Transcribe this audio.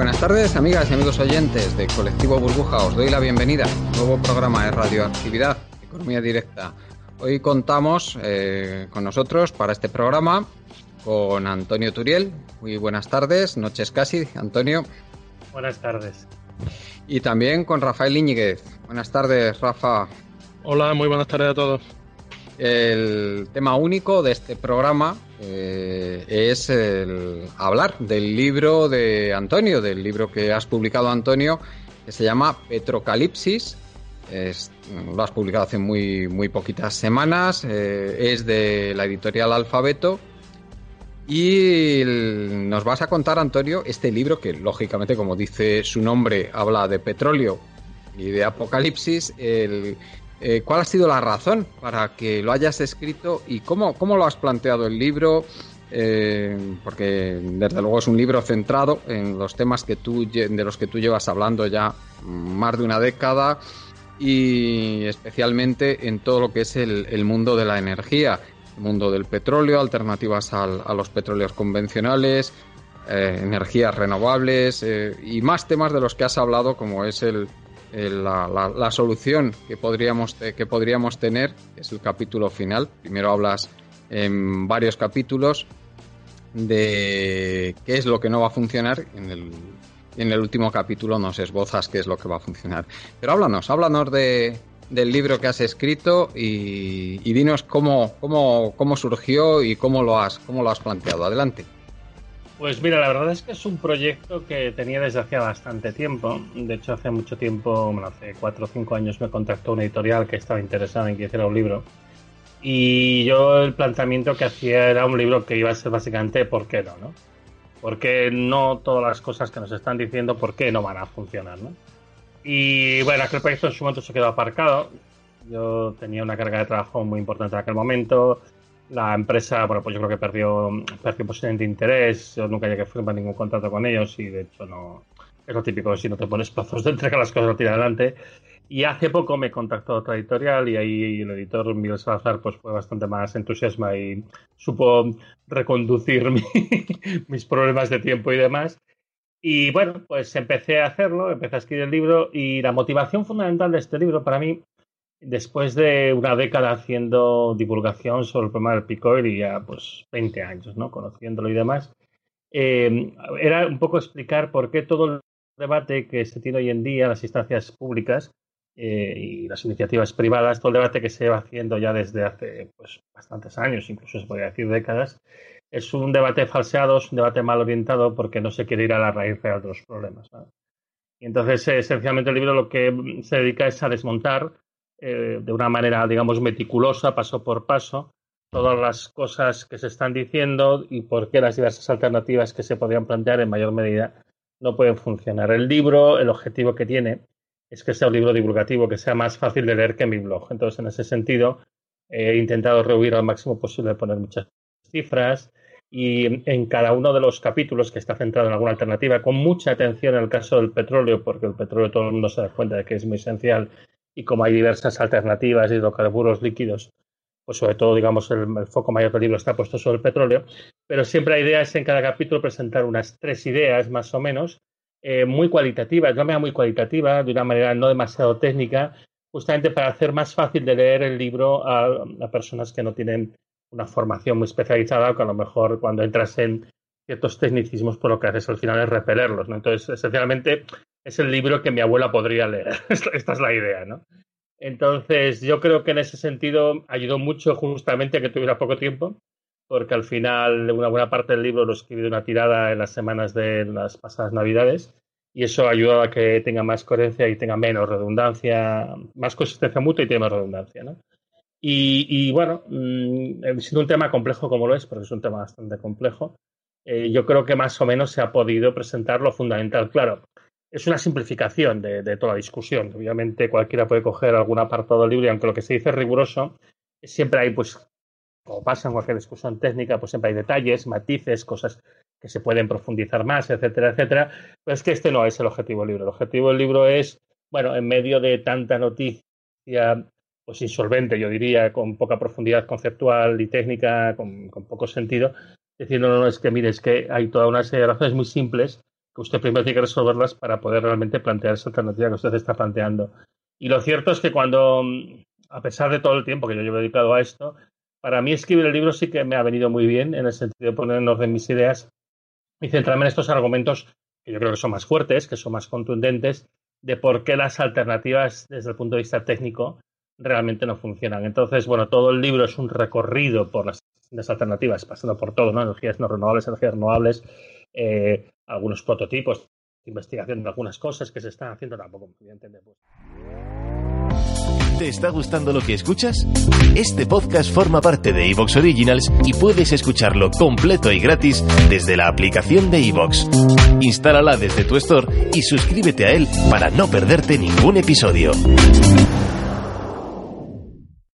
Buenas tardes, amigas y amigos oyentes de Colectivo Burbuja. Os doy la bienvenida a un nuevo programa de radioactividad, Economía Directa. Hoy contamos eh, con nosotros para este programa con Antonio Turiel. Muy buenas tardes, noches casi, Antonio. Buenas tardes. Y también con Rafael Íñiguez. Buenas tardes, Rafa. Hola, muy buenas tardes a todos. El tema único de este programa eh, es el hablar del libro de Antonio, del libro que has publicado, Antonio, que se llama Petrocalipsis. Es, lo has publicado hace muy, muy poquitas semanas. Eh, es de la editorial Alfabeto. Y nos vas a contar, Antonio, este libro que, lógicamente, como dice su nombre, habla de petróleo y de apocalipsis. Eh, ¿Cuál ha sido la razón para que lo hayas escrito y cómo, cómo lo has planteado el libro? Eh, porque desde luego es un libro centrado en los temas que tú, de los que tú llevas hablando ya más de una década y especialmente en todo lo que es el, mundo de la energía, el mundo del petróleo, alternativas al, a los petróleos convencionales, eh, energías renovables y más temas de los que has hablado como es el, la, la, la, solución que podríamos, que podríamos tener, es el capítulo final. Primero hablas en varios capítulos de qué es lo que no va a funcionar. En el, en el último capítulo nos esbozas qué es lo que va a funcionar. Pero háblanos, háblanos de, del libro que has escrito y, y dinos cómo, cómo, cómo surgió y cómo lo has, cómo lo has planteado. Adelante. Pues mira, la verdad es que es un proyecto que tenía desde hacía bastante tiempo. De hecho, hace mucho tiempo, bueno, hace cuatro o cinco años me contactó una editorial que estaba interesada en que hiciera un libro. Y yo el planteamiento que hacía era un libro que iba a ser básicamente ¿por qué no? no? Porque no todas las cosas que nos están diciendo, ¿por qué no van a funcionar? ¿no? Y bueno, aquel proyecto en su momento se quedó aparcado. Yo tenía una carga de trabajo muy importante en aquel momento la empresa, bueno, pues yo creo que perdió, perdió posiblemente interés. Yo nunca llegué a firmar ningún contrato con ellos y de hecho no. Es lo típico, si no te pones plazos de entrega, las cosas no tiran adelante. Y hace poco me contactó otra editorial y ahí el editor Miguel Salazar pues fue bastante más entusiasma y supo reconducir mi, mis problemas de tiempo y demás. Y bueno, pues empecé a hacerlo, empecé a escribir el libro y la motivación fundamental de este libro para mí después de una década haciendo divulgación sobre el problema del picoil y ya pues 20 años, ¿no? Conociéndolo y demás, eh, era un poco explicar por qué todo el debate que se tiene hoy en día, las instancias públicas eh, y las iniciativas privadas, todo el debate que se va haciendo ya desde hace pues bastantes años, incluso se podría decir décadas, es un debate falseado, es un debate mal orientado porque no se quiere ir a la raíz real de los problemas. ¿no? Y entonces, eh, esencialmente, el libro lo que se dedica es a desmontar eh, de una manera, digamos, meticulosa, paso por paso, todas las cosas que se están diciendo y por qué las diversas alternativas que se podrían plantear en mayor medida no pueden funcionar. El libro, el objetivo que tiene es que sea un libro divulgativo, que sea más fácil de leer que mi blog. Entonces, en ese sentido, he intentado rehuir al máximo posible poner muchas cifras y en cada uno de los capítulos que está centrado en alguna alternativa, con mucha atención en el caso del petróleo, porque el petróleo todo el mundo se da cuenta de que es muy esencial y como hay diversas alternativas de hidrocarburos líquidos, pues sobre todo, digamos, el, el, foco mayor del libro está puesto sobre el petróleo, pero siempre la idea es en cada capítulo presentar unas tres ideas más o menos, eh, muy cualitativas, de una manera muy cualitativa, de una manera no demasiado técnica, justamente para hacer más fácil de leer el libro a, personas que no tienen una formación muy especializada, que a lo mejor cuando entras en ciertos tecnicismos, por lo que haces al final es repelerlos. Entonces, esencialmente, es el libro que mi abuela podría leer. Esta es la idea, ¿no? Entonces, yo creo que en ese sentido ayudó mucho justamente a que tuviera poco tiempo, porque al final una buena parte del libro lo escribí de una tirada en las semanas de las pasadas Navidades y eso ayuda a que tenga más coherencia y tenga menos redundancia, más consistencia mutua y tenga más redundancia, ¿no? Y, bueno, mm, siendo un tema complejo como lo es, porque es un tema bastante complejo, eh, yo creo que más o menos se ha podido presentar lo fundamental. Claro, es una simplificación de, toda la discusión. Obviamente cualquiera puede coger algún apartado y aunque lo que se dice es riguroso, siempre hay, pues, como pasa en cualquier discusión técnica, pues siempre hay detalles, matices, cosas que se pueden profundizar más, etcétera, etcétera. Pero es que este no es el objetivo del libro. El objetivo del libro es, bueno, en medio de tanta noticia, pues insolvente, yo diría, con poca profundidad conceptual y técnica, con, con poco sentido, diciendo, no, no, es que mire, es que hay toda una serie de razones muy simples que usted primero tiene que resolverlas para poder realmente plantear esa alternativa que usted está planteando. Y lo cierto es que cuando, a pesar de todo el tiempo que yo llevo dedicado a esto, para mí escribir el libro sí que me ha venido muy bien en el sentido de poner en orden mis ideas y centrarme en estos argumentos que yo creo que son más fuertes, que son más contundentes, de por qué las alternativas desde el punto de vista técnico realmente no funcionan. Entonces, bueno, todo el libro es un recorrido por las, alternativas, pasando por todo, ¿no? Energías no renovables, energías renovables, eh, algunos prototipos, investigación de algunas cosas que se están haciendo tampoco me entender. Pues. ¿Te está gustando lo que escuchas? Este podcast forma parte de Evox Originals y puedes escucharlo completo y gratis desde la aplicación de Evox. Instálala desde tu store y suscríbete a él para no perderte ningún episodio.